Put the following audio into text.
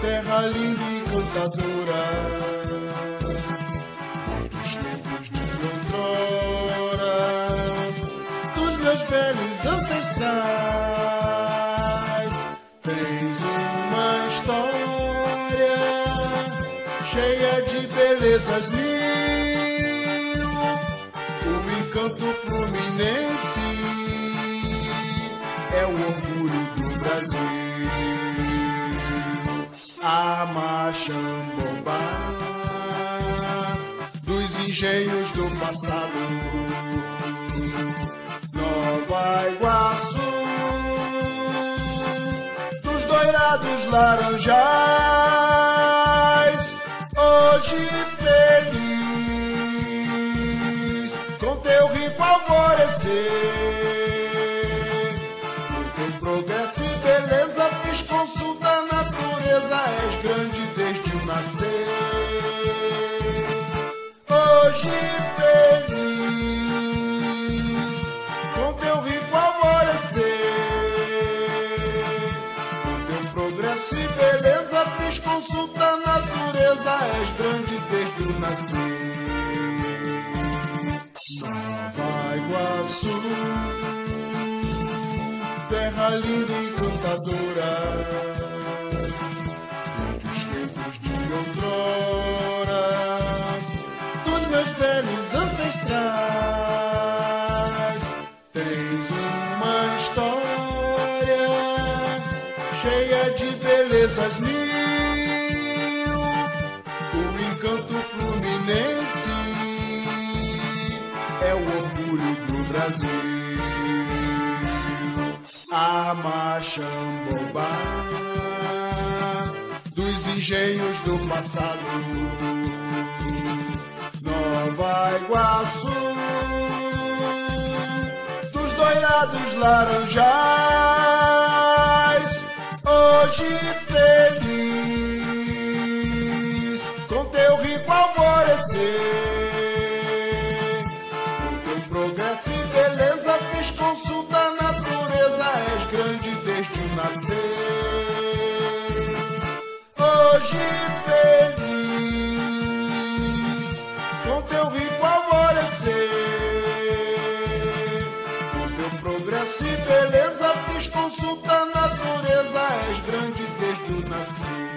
Terra linda e cantadora, dos tempos de outrora, dos meus velhos ancestrais. Tens uma história cheia de belezas mil, o encanto A Machambobá dos engenhos do passado. Nova Iguaçu dos doirados laranjais. Natureza, és grande desde nascer. Hoje feliz com teu rico alvorecer. Por teu progresso e beleza fiz consulta à natureza, és grande desde o nascer. Nova Iguaçu, terra linda e cantadora, cheia de belezas mil, o encanto fluminense é o orgulho do Brasil. A Machambobá dos engenhos do passado. Nova Iguaçu dos doirados laranjais. Hoje feliz com teu rico alvorecer. Por teu progresso e beleza fiz consulta à natureza, és grande desde o nascer. Hoje feliz com teu rico alvorecer. Por teu progresso e beleza Fiz consulta a natureza, és grande desde o nascer.